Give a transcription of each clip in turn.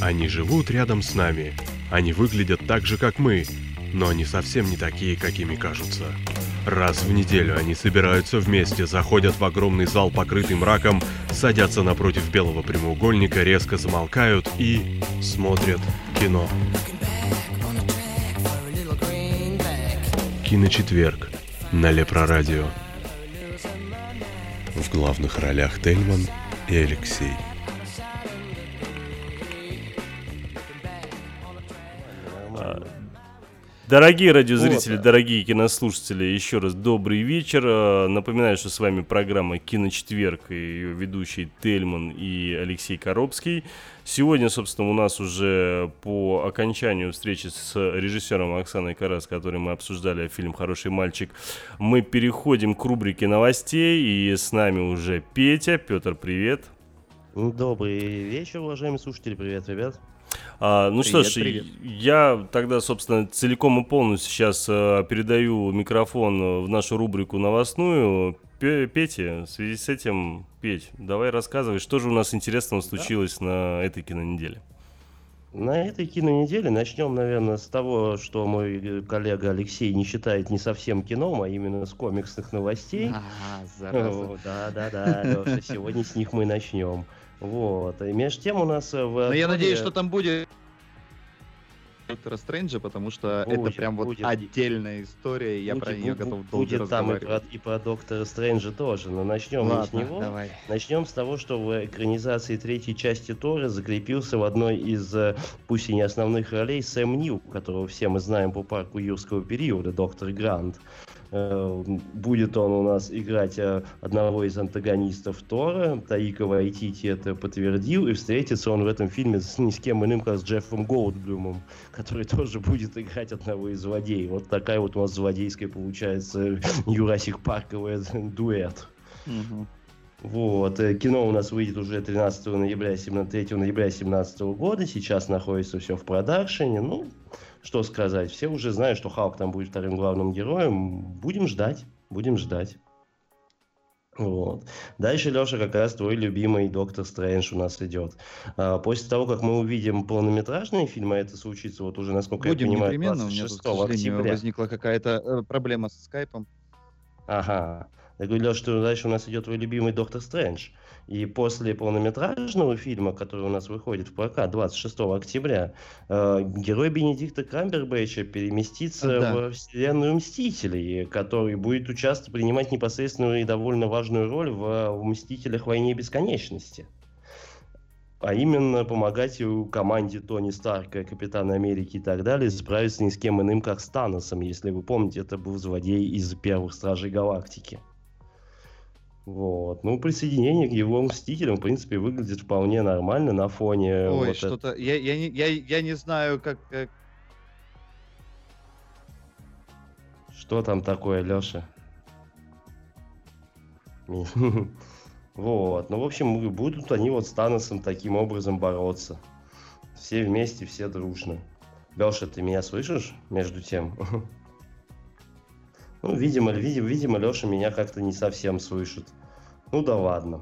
Они живут рядом с нами. Они выглядят так же, как мы, но они совсем не такие, какими кажутся. Раз в неделю они собираются вместе, заходят в огромный зал, покрытый мраком, садятся напротив белого прямоугольника, резко замолкают и смотрят кино. Киночетверг на Лепрорадио. В главных ролях Тельман и Алексей. Дорогие радиозрители, вот, дорогие кинослушатели, еще раз добрый вечер. Э, напоминаю, что с вами программа «Киночетверг» и ее ведущий Тельман и Алексей Коробский. Сегодня, собственно, у нас уже по окончанию встречи с режиссером Оксаной Карас, с которой мы обсуждали фильм «Хороший мальчик», мы переходим к рубрике новостей, и с нами уже Петя. Петр, привет. Добрый вечер, уважаемые слушатели. Привет, ребят. А, ну привет, что ж, привет. я тогда, собственно, целиком и полностью сейчас а, передаю микрофон в нашу рубрику новостную. Петя, в связи с этим, Петь, давай рассказывай, что же у нас интересного случилось да? на этой кинонеделе. На этой кинонеделе начнем, наверное, с того, что мой коллега Алексей не считает не совсем кином, а именно с комиксных новостей. А, зараза. Да, да, да, Леша, сегодня с них мы начнем. Вот. И между тем у нас э, в... Но я надеюсь, что там будет Доктора Стрэнджа, потому что будет, это прям вот отдельная история, и я будет, про нее готов долго Будет там и про, и про Доктора Стрэнджа тоже, но начнем Ладно, с него. Давай. Начнем с того, что в экранизации третьей части Тора закрепился в одной из, э, пусть и не основных ролей, Сэм Нил, которого все мы знаем по парку юрского периода, доктор Грант. Будет он у нас играть э, одного из антагонистов Тора. Таика Вайтити это подтвердил. И встретится он в этом фильме с ни с кем иным, как с Джеффом Голдблюмом, который тоже будет играть одного из злодеев. Вот такая вот у нас злодейская получается Юрасик Парковая дуэт. Вот. Э, кино у нас выйдет уже 13 ноября, 3 ноября 2017 года. Сейчас находится все в продакшене. Ну, что сказать? Все уже знают, что Халк там будет вторым главным героем. Будем ждать, будем ждать. Вот. Дальше, Леша, как раз твой любимый Доктор Стрэндж у нас идет. А, после того, как мы увидим полнометражные фильмы, это случится вот уже, насколько Будем я понимаю, непременно. 26 у меня тут, к октября. возникла какая-то э, проблема с скайпом. Ага. Я говорю, Леша, что дальше у нас идет твой любимый Доктор Стрэндж. И после полнометражного фильма, который у нас выходит в прокат 26 октября, э, герой Бенедикта Крамбербэтча переместится да. в вселенную Мстителей, который будет участвовать, принимать непосредственную и довольно важную роль в, в Мстителях Войне Бесконечности а именно помогать команде Тони Старка, Капитана Америки и так далее справиться ни с кем иным, как с Таносом. Если вы помните, это был злодей из первых Стражей Галактики. Вот. Ну, присоединение к его мстителям, в принципе, выглядит вполне нормально на фоне. Ой, вот что-то. Это... Я, я, я, я не знаю, как, как. Что там такое, Леша? Вот. Ну, в общем, будут они вот с Таносом таким образом бороться. Все вместе, все дружно. Леша, ты меня слышишь между тем? Ну, видимо, видимо, видимо, Леша меня как-то не совсем слышит. Ну да ладно.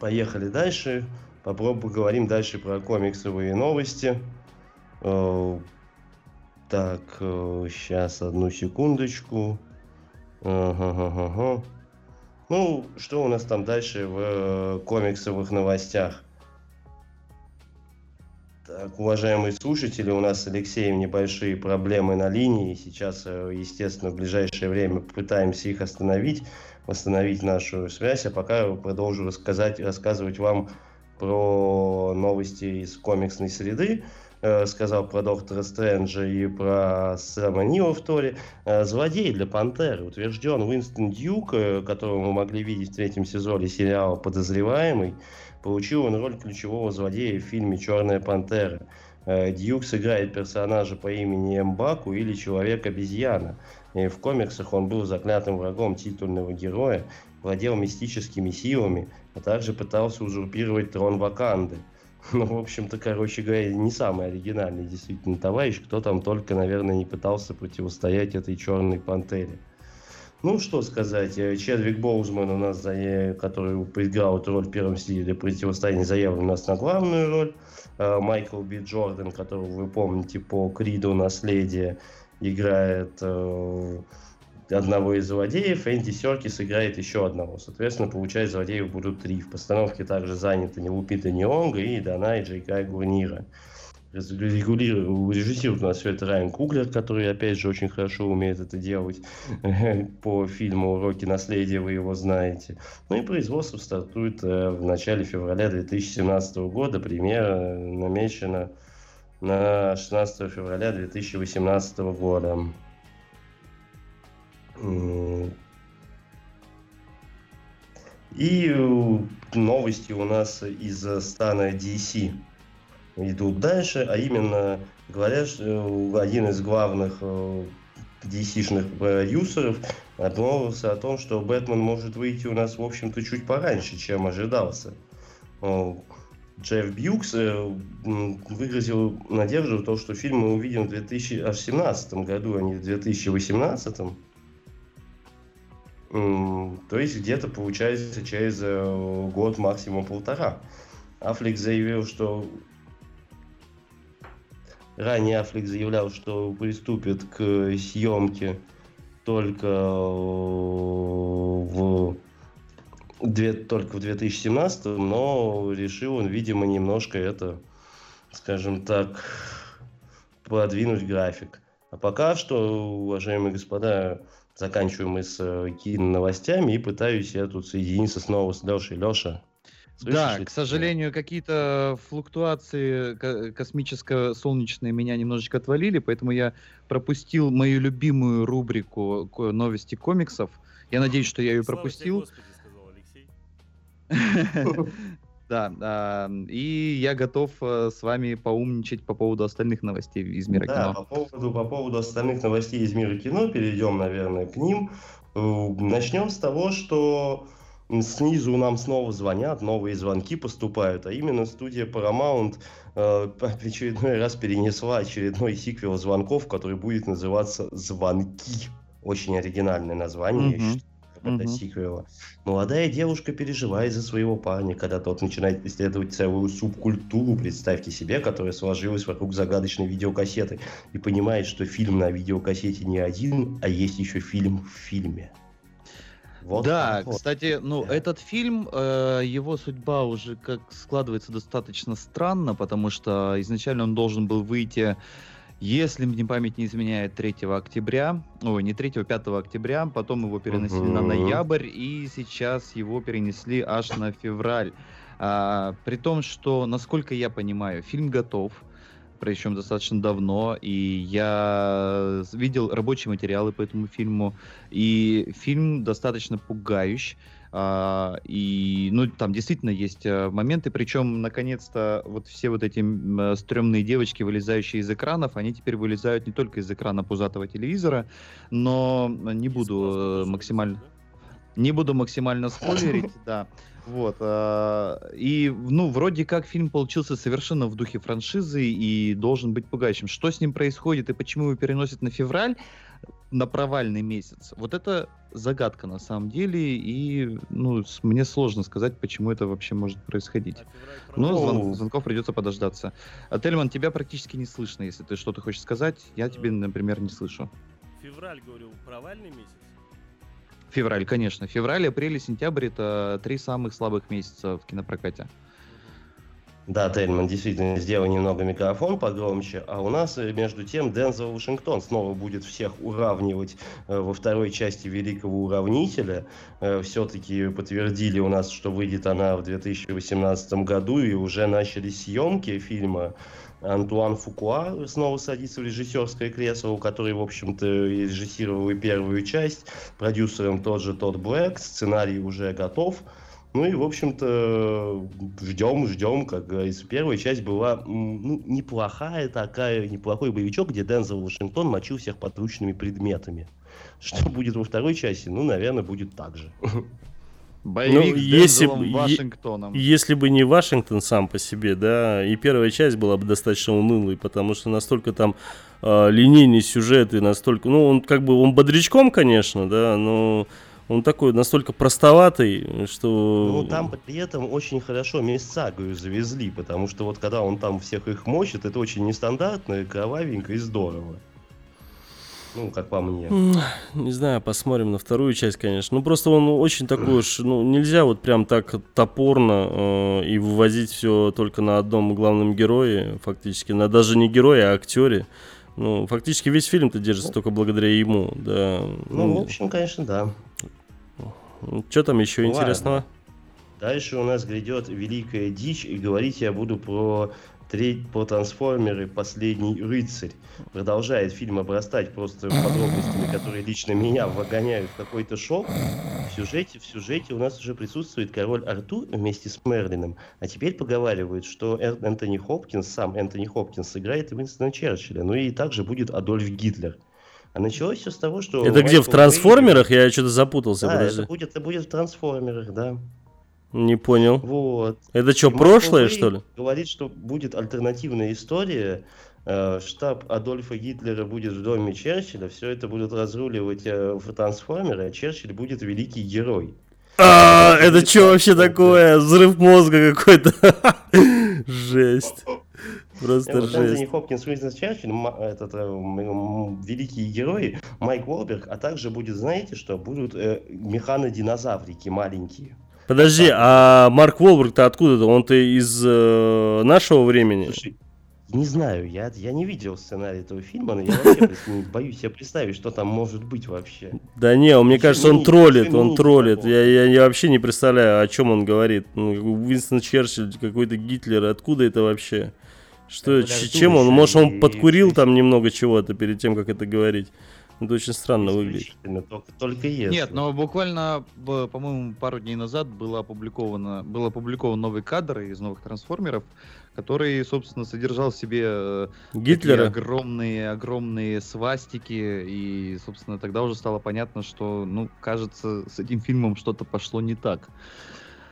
Поехали дальше. Попробуем поговорим дальше про комиксовые новости. Э, так, сейчас э, одну секундочку. Ага, ага. Ну, что у нас там дальше в э, комиксовых новостях? Так, уважаемые слушатели, у нас с Алексеем небольшие проблемы на линии. Сейчас, естественно, в ближайшее время попытаемся их остановить, восстановить нашу связь. А пока продолжу рассказать, рассказывать вам про новости из комиксной среды. Э, сказал про Доктора Стрэнджа и про Сэма Нила в Торе. Э, злодей для Пантеры утвержден Уинстон Дьюк, которого мы могли видеть в третьем сезоне сериала «Подозреваемый». Получил он роль ключевого злодея в фильме «Черная пантера». Э, Дьюк сыграет персонажа по имени Мбаку или Человек-обезьяна. В комиксах он был заклятым врагом титульного героя, владел мистическими силами, а также пытался узурпировать трон Ваканды. Ну, в общем-то, короче говоря, не самый оригинальный действительно товарищ, кто там только, наверное, не пытался противостоять этой черной пантере. Ну, что сказать, э, Чедвик Боузман у нас, который играл эту роль в первом стиле противостояния, заявлен у нас на главную роль. Э, Майкл Би Джордан, которого вы помните по Криду «Наследие», играет э, одного из злодеев, Энди Серкис играет еще одного. Соответственно, получается, злодеев будут три. В постановке также заняты Лупита Нионга и Дана и Джейкай Гурнира режиссирует у нас все это Райан Куглер, который, опять же, очень хорошо умеет это делать по фильму «Уроки наследия», вы его знаете. Ну и производство стартует э, в начале февраля 2017 года. Премьера намечена на 16 февраля 2018 года. И э, новости у нас из стана DC идут дальше, а именно говорят, что один из главных DC-шных э, продюсеров обмолвился о том, что Бэтмен может выйти у нас, в общем-то, чуть пораньше, чем ожидался. Джефф Бьюкс э, выразил надежду в том, что фильм мы увидим в 2017 году, а не в 2018. То есть где-то получается через э, год, максимум полтора. Аффлек заявил, что Ранее Аффлек заявлял, что приступит к съемке только в только в 2017, но решил он, видимо, немножко это, скажем так, продвинуть график. А пока что, уважаемые господа, заканчиваем мы с э, кино-новостями и пытаюсь я тут соединиться снова с Лешей. Леша, Слышишь, да, к сожалению, какие-то флуктуации космическо-солнечные меня немножечко отвалили, поэтому я пропустил мою любимую рубрику новости комиксов. Я надеюсь, что я ее пропустил. Да, и я готов э, с вами поумничать по поводу остальных новостей из мира да, кино. По поводу, по поводу остальных новостей из мира кино перейдем, наверное, к ним. Э, начнем с того, что Снизу нам снова звонят, новые звонки поступают, а именно студия Paramount э, очередной раз перенесла очередной сиквел звонков, который будет называться «Звонки». Очень оригинальное название, mm-hmm. это mm-hmm. сиквела. Молодая девушка переживает за своего парня, когда тот начинает исследовать целую субкультуру, представьте себе, которая сложилась вокруг загадочной видеокассеты, и понимает, что фильм на видеокассете не один, а есть еще фильм в фильме. Вот да, вот. кстати, ну да. этот фильм, э, его судьба уже как складывается достаточно странно, потому что изначально он должен был выйти, если мне память не изменяет, 3 октября, ой, не 3, 5 октября, потом его перенесли угу. на ноябрь, и сейчас его перенесли аж на февраль. А, при том, что, насколько я понимаю, фильм готов, причем достаточно давно, и я видел рабочие материалы по этому фильму, и фильм достаточно пугающий. А, и, ну, там действительно есть а, моменты, причем, наконец-то, вот все вот эти а, стрёмные девочки, вылезающие из экранов, они теперь вылезают не только из экрана пузатого телевизора, но не буду максимально... Не буду максимально спойлерить, да. Вот. Э, и, ну, вроде как фильм получился совершенно в духе франшизы и должен быть пугающим. Что с ним происходит и почему его переносят на февраль, на провальный месяц, вот это загадка на самом деле, и, ну, мне сложно сказать, почему это вообще может происходить. А Но звон, звонков придется подождаться. А, Тельман, тебя практически не слышно, если ты что-то хочешь сказать. Я тебе, например, не слышу. Февраль, говорю, провальный месяц? Февраль, конечно. Февраль, апрель и сентябрь это три самых слабых месяца в кинопрокате. Да, Тельман, действительно, сделай немного микрофон погромче. А у нас, э, между тем, Дензел Вашингтон снова будет всех уравнивать э, во второй части Великого Уравнителя. Э, все-таки подтвердили у нас, что выйдет она в 2018 году, и уже начали съемки фильма. Антуан Фукуа снова садится в режиссерское кресло, у которой, в общем-то, режиссировал и первую часть. Продюсером тот же Тодд Блэк, сценарий уже готов. Ну и, в общем-то, ждем, ждем, как говорится. Первая часть была ну, неплохая такая, неплохой боевичок, где Дензел Вашингтон мочил всех подручными предметами. Что будет во второй части? Ну, наверное, будет так же. Боевик ну, с если, Вашингтоном. Если бы не Вашингтон сам по себе, да, и первая часть была бы достаточно унылой, потому что настолько там э, линейный сюжет и настолько, ну, он как бы, он бодрячком, конечно, да, но он такой настолько простоватый, что... Ну, там при этом очень хорошо Мисагую завезли, потому что вот когда он там всех их мочит, это очень нестандартно, кровавенько и здорово. Ну, как по мне. Не знаю, посмотрим на вторую часть, конечно. Ну, просто он очень такой уж, ну, нельзя вот прям так топорно э, и вывозить все только на одном главном герое, фактически. На даже не герое, а актере. Ну, фактически весь фильм-то держится только благодаря ему, да. Ну, ну в общем, конечно, да. Что там еще Ладно. интересного? Дальше у нас грядет великая дичь, и говорить я буду про треть по трансформеры «Последний рыцарь». Продолжает фильм обрастать просто подробностями, которые лично меня вгоняют в какой-то шок. В сюжете, в сюжете у нас уже присутствует король Артур вместе с Мерлином. А теперь поговаривают, что Энтони Хопкинс, сам Энтони Хопкинс, сыграет Уинстона Черчилля. Ну и также будет Адольф Гитлер. А началось все с того, что... Это где, в «Трансформерах»? Я что-то запутался, да, подожди. это будет, это будет в «Трансформерах», да. Не понял. Вот. Это что, прошлое, что ли? Говорит, что будет альтернативная история. Э, штаб Адольфа Гитлера будет в доме Черчилля. Все это будут разруливать э, в трансформеры, а Черчилль будет великий герой. А, это что вообще такое? Взрыв мозга какой-то. Жесть. Просто жесть. Энтони Хопкинс, Уинстон Черчилль, этот великий герой, Майк Уолберг, а также будет, знаете что, будут э, механодинозаврики маленькие. Подожди, а Марк Волберг-то откуда-то? Он-то из э, нашего времени? Слушай, не знаю, я, я не видел сценарий этого фильма, но я вообще боюсь себе представить, что там может быть вообще. Да не, мне кажется, он троллит, он троллит. Я, я, я вообще не представляю, о чем он говорит. Ну, Уинстон Черчилль, какой-то Гитлер, откуда это вообще? Что, чем он? Может, он подкурил там немного чего-то перед тем, как это говорить? Это очень странно выглядит. Только, только если. Нет, но буквально, по-моему, пару дней назад было опубликовано, был опубликован новый кадр из новых трансформеров, который, собственно, содержал в себе э, Гитлера. огромные, огромные свастики, и, собственно, тогда уже стало понятно, что, ну, кажется, с этим фильмом что-то пошло не так.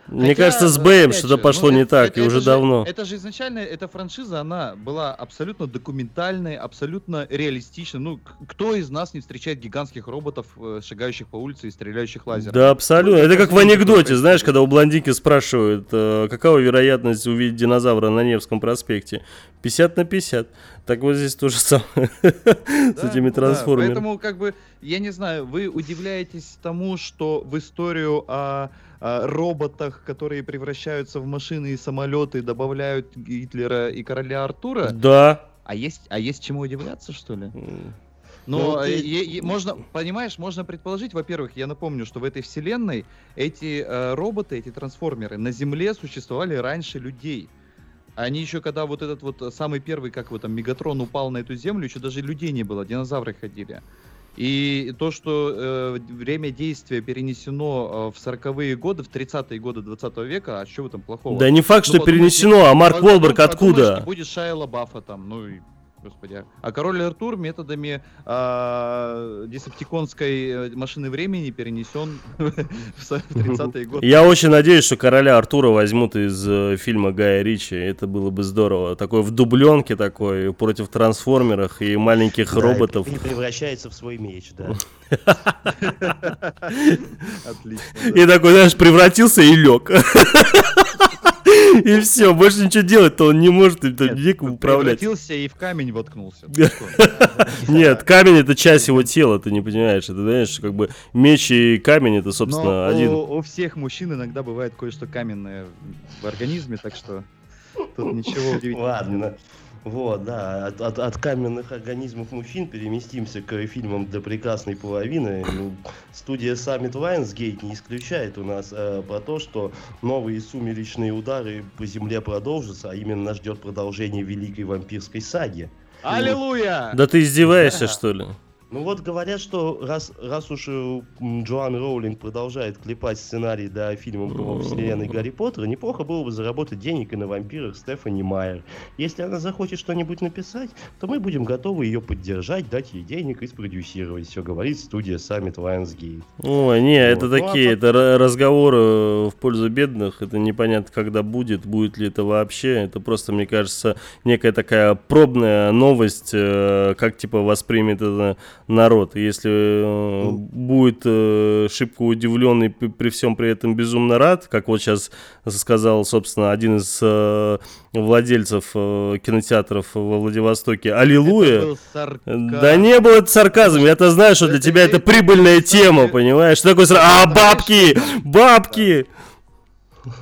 Мне Хотя, кажется, с Бэем что-то пошло ну, не это, так, это, и уже же, давно. Это же изначально, эта франшиза, она была абсолютно документальной, абсолютно реалистичной. Ну, кто из нас не встречает гигантских роботов, э, шагающих по улице и стреляющих лазером? Да, абсолютно. Ну, это как в анекдоте, знаешь, когда у блондинки спрашивают, э, какова вероятность увидеть динозавра на Невском проспекте? 50 на 50. Так вот здесь то же самое с этими трансформерами. Поэтому, как бы, я не знаю, вы удивляетесь тому, что в историю о роботах, которые превращаются в машины и самолеты, добавляют Гитлера и короля Артура. Да. А есть, а есть чему удивляться, что ли? Но ну, ты... е- е- можно, понимаешь, можно предположить, во-первых, я напомню, что в этой вселенной эти э, роботы, эти трансформеры на Земле существовали раньше людей. Они еще, когда вот этот вот самый первый, как вот там, Мегатрон упал на эту землю, еще даже людей не было, динозавры ходили. И то, что э, время действия перенесено э, в 40-е годы, в 30-е годы 20 века, а что в этом плохого? Да не факт, что ну, перенесено, а Марк Волберг откуда? Будет Шайа Лабафа там, ну и господи. А король Артур методами э, десептиконской машины времени перенесен в 30-е годы. Я очень надеюсь, что короля Артура возьмут из э, фильма Гая Ричи. Это было бы здорово. Такой в дубленке такой, против трансформеров и маленьких да, роботов. И превращается в свой меч, да. Отлично. И такой, знаешь, превратился и лег. И все, больше ничего делать-то он не может веком управлять. Превратился и в камень воткнулся. Нет, камень это часть его тела, ты не понимаешь. Это, знаешь, как бы меч и камень это, собственно, один. У всех мужчин иногда бывает кое-что каменное в организме, так что тут ничего удивительного. Ладно. Вот, да, от, от, от каменных организмов мужчин переместимся к фильмам для прекрасной половины. Ну, студия Summit Lionsgate не исключает у нас э, про то, что новые сумеречные удары по земле продолжатся, а именно нас ждет продолжение великой вампирской саги. Аллилуйя! Да ты издеваешься, что ли? Ну вот говорят, что раз, раз уж э, Джоан Роулинг продолжает клепать сценарий для фильма про вселенной Гарри Поттера, неплохо было бы заработать денег и на вампирах Стефани Майер. Если она захочет что-нибудь написать, то мы будем готовы ее поддержать, дать ей денег и спродюсировать. Все говорит студия Summit Lionsgate. Ой, не, вот. это ну, такие, а это разговоры в пользу бедных, это непонятно, когда будет, будет ли это вообще. Это просто, мне кажется, некая такая пробная новость, э, как типа воспримет это народ. Если э, будет э, шибко удивленный при всем при этом безумно рад, как вот сейчас сказал, собственно, один из э, владельцев э, кинотеатров во Владивостоке, аллилуйя. Да не было это сарказм, я-то знаю, что для тебя это прибыльная тема, понимаешь? Что такое А, бабки! Бабки!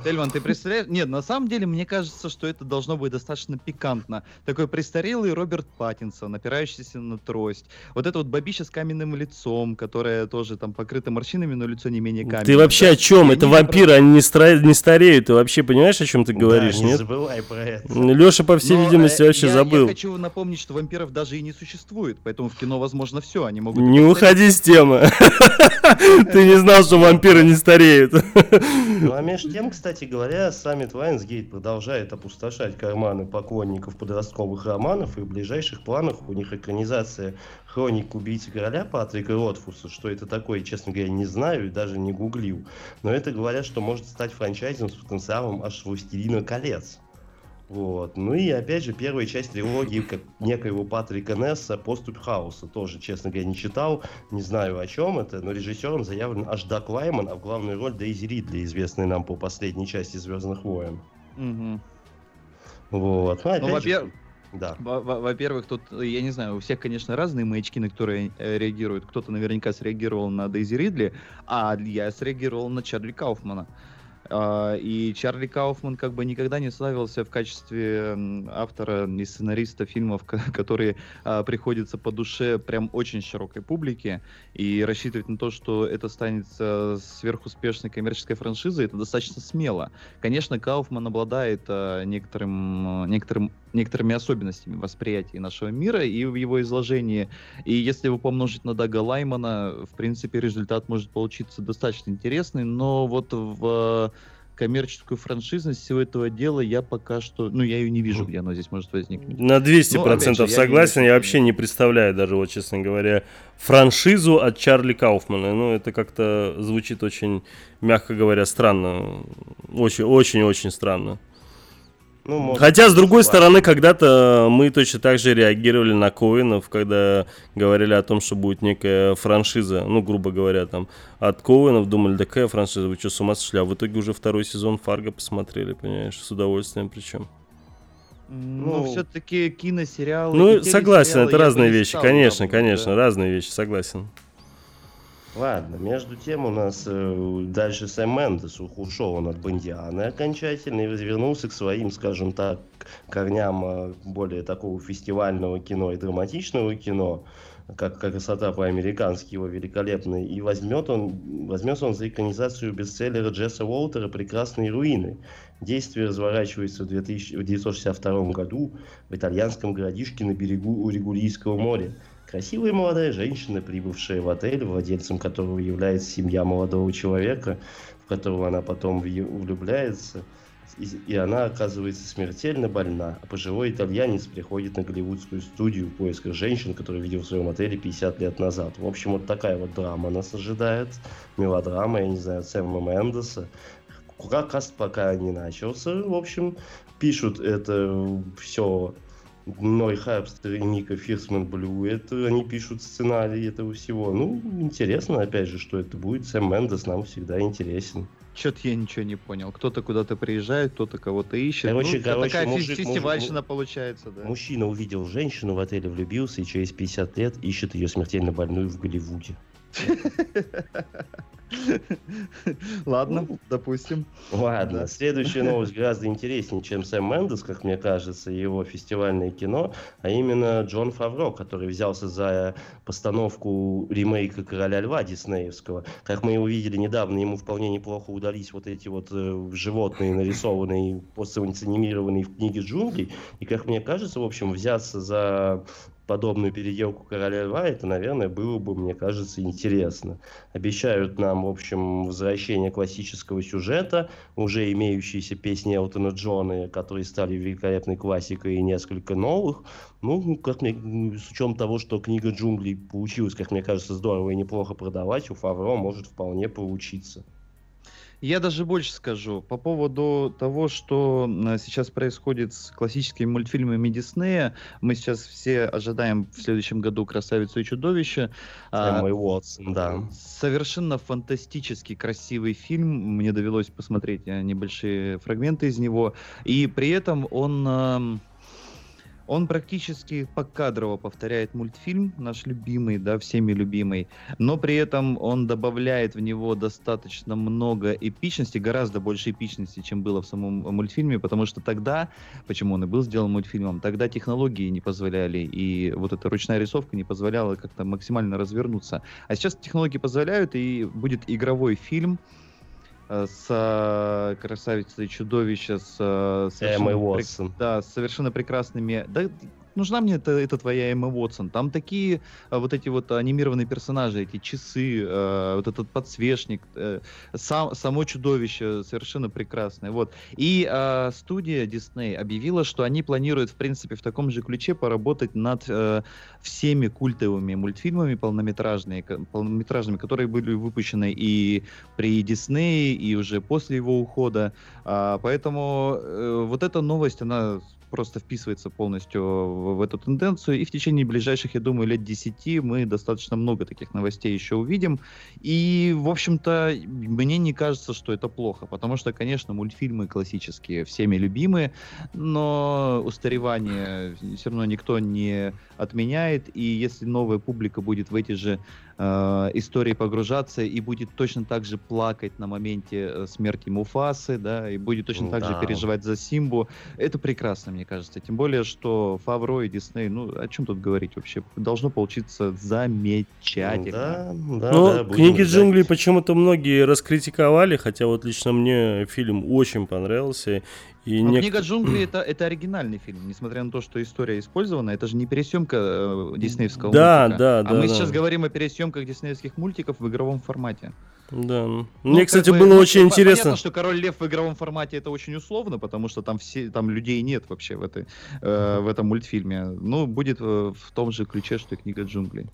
Тельман, ты представляешь? Нет, на самом деле, мне кажется, что это должно быть достаточно пикантно. Такой престарелый Роберт Паттинсон, опирающийся на трость. Вот это вот бабища с каменным лицом, которая тоже там покрыта морщинами, но лицо не менее каменное. Ты вообще да? о чем? Это вампиры, они не, стра... не стареют. Ты вообще понимаешь, о чем ты говоришь? Да, не нет? забывай про это. Леша, по всей но, видимости, э, вообще я, забыл. Я хочу напомнить, что вампиров даже и не существует, поэтому в кино возможно все. Они могут... Не уходи с темы. Ты не знал, что вампиры не стареют. Ну а между тем, кстати говоря, Саммит Lionsgate продолжает опустошать карманы поклонников подростковых романов, и в ближайших планах у них экранизация хроник убийцы короля Патрика Ротфуса. Что это такое, честно говоря, не знаю и даже не гуглил. Но это говорят, что может стать франчайзом с потенциалом аж «Властелина колец». Вот. Ну и опять же, первая часть трилогии как некоего Патрика Несса «Поступь хаоса». Тоже, честно говоря, не читал, не знаю о чем это, но режиссером заявлен аж Дак Лайман, а в главную роль Дейзи Ридли, известный нам по последней части «Звездных войн». Угу. Вот. Ну, ну во-первых, да. Во-первых, тут, я не знаю, у всех, конечно, разные маячки, на которые э, реагируют. Кто-то наверняка среагировал на Дейзи Ридли, а я среагировал на Чарли Кауфмана. А, и Чарли Кауфман как бы никогда не славился в качестве автора и сценариста фильмов, которые а, приходятся по душе прям очень широкой публике. И рассчитывать на то, что это станет а, сверхуспешной коммерческой франшизой, это достаточно смело. Конечно, Кауфман обладает некоторым, некоторым некоторыми особенностями восприятия нашего мира и в его изложении. И если его помножить на Дага Лаймана, в принципе, результат может получиться достаточно интересный, но вот в коммерческую франшизность всего этого дела я пока что, ну, я ее не вижу, где она здесь может возникнуть. На 200% но, же, согласен, я, я вообще не представляю даже, вот, честно говоря, франшизу от Чарли Кауфмана. Ну, это как-то звучит очень, мягко говоря, странно. Очень-очень-очень странно. Ну, может, Хотя, с другой стороны, когда-то мы точно так же реагировали на Коинов, когда говорили о том, что будет некая франшиза, ну, грубо говоря, там, от Коинов, думали, да какая франшиза, вы что, с ума сошли? А в итоге уже второй сезон Фарго посмотрели, понимаешь, с удовольствием причем. Ну, ну все-таки киносериалы. Ну, согласен, это разные вещи, конечно, конечно, да. разные вещи, согласен. Ладно, между тем у нас э, дальше Сэм Мендес ушел он от Бондианы окончательно и развернулся к своим, скажем так, корням э, более такого фестивального кино и драматичного кино, как «Красота по-американски» его великолепный, и возьмет он, возьмется он за экранизацию бестселлера Джесса Уолтера «Прекрасные руины». Действие разворачивается в 1962 году в итальянском городишке на берегу Урегулийского моря – Красивая молодая женщина, прибывшая в отель, владельцем которого является семья молодого человека, в которого она потом влюбляется, и, она оказывается смертельно больна. А пожилой итальянец приходит на голливудскую студию в поисках женщин, которую видел в своем отеле 50 лет назад. В общем, вот такая вот драма нас ожидает. Мелодрама, я не знаю, Сэма Мендеса. Каст пока не начался. В общем, пишут это все Ной Харпстер и Ника Фирсман Блю, это они пишут сценарий этого всего. Ну, интересно, опять же, что это будет. Сэм Мендес нам всегда интересен. Чё-то я ничего не понял. Кто-то куда-то приезжает, кто-то кого-то ищет. Короче, ну, короче, такая мужик, фестивальщина муж, получается, да. Мужчина увидел женщину в отеле, влюбился и через 50 лет ищет ее смертельно больную в Голливуде. Ладно, допустим. Ладно, следующая новость гораздо интереснее, чем Сэм Мендес, как мне кажется, и его фестивальное кино, а именно Джон Фавро, который взялся за постановку ремейка «Короля льва» диснеевского. Как мы увидели недавно, ему вполне неплохо удались вот эти вот э, животные, нарисованные, после анимированные в книге джунглей. И, как мне кажется, в общем, взяться за подобную переделку Короля Льва, это, наверное, было бы, мне кажется, интересно. Обещают нам, в общем, возвращение классического сюжета, уже имеющиеся песни Элтона Джона, которые стали великолепной классикой, и несколько новых. Ну, как мне, с учетом того, что книга джунглей получилась, как мне кажется, здорово и неплохо продавать, у Фавро может вполне получиться. Я даже больше скажу. По поводу того, что сейчас происходит с классическими мультфильмами Диснея, мы сейчас все ожидаем в следующем году «Красавицу и чудовище». Эмма а, Уотсон, да. Совершенно фантастически красивый фильм. Мне довелось посмотреть э, небольшие фрагменты из него. И при этом он он практически покадрово повторяет мультфильм, наш любимый, да, всеми любимый, но при этом он добавляет в него достаточно много эпичности, гораздо больше эпичности, чем было в самом мультфильме, потому что тогда, почему он и был сделан мультфильмом, тогда технологии не позволяли, и вот эта ручная рисовка не позволяла как-то максимально развернуться. А сейчас технологии позволяют, и будет игровой фильм, с э, красавицей чудовища, с э, совершенно, Уотсон. да, совершенно прекрасными. Да, нужна мне это, это твоя Эмма Уотсон. Там такие а, вот эти вот анимированные персонажи, эти часы, а, вот этот подсвечник, а, сам, само чудовище совершенно прекрасное. Вот. И а, студия Disney объявила, что они планируют, в принципе, в таком же ключе поработать над а, всеми культовыми мультфильмами полнометражными, полнометражными, которые были выпущены и при Disney, и уже после его ухода. Поэтому а, вот эта новость, она просто вписывается полностью в, в эту тенденцию. И в течение ближайших, я думаю, лет 10 мы достаточно много таких новостей еще увидим. И, в общем-то, мне не кажется, что это плохо, потому что, конечно, мультфильмы классические, всеми любимые, но устаревание все равно никто не отменяет. И если новая публика будет в эти же э, истории погружаться и будет точно так же плакать на моменте э, смерти Муфасы, да, и будет точно ну, так да. же переживать за Симбу, это прекрасно, мне кажется. Тем более, что Фавро и Дисней, ну, о чем тут говорить вообще? Должно получиться замечательно. Да, да, ну, да, книги джунглей почему-то многие раскритиковали, хотя вот лично мне фильм очень понравился. И Но нек... книга джунглей это, это оригинальный фильм, несмотря на то, что история использована, это же не пересъемка э, диснеевского да, мультика. Да, а да. мы да. сейчас говорим о пересъемках диснеевских мультиков в игровом формате. Да. Ну, Мне, кстати, бы, было ну, очень интересно. Понятно, что Король Лев в игровом формате это очень условно, потому что там все там людей нет вообще в этой э, в этом мультфильме. Ну, будет в, в том же ключе, что и книга джунглей.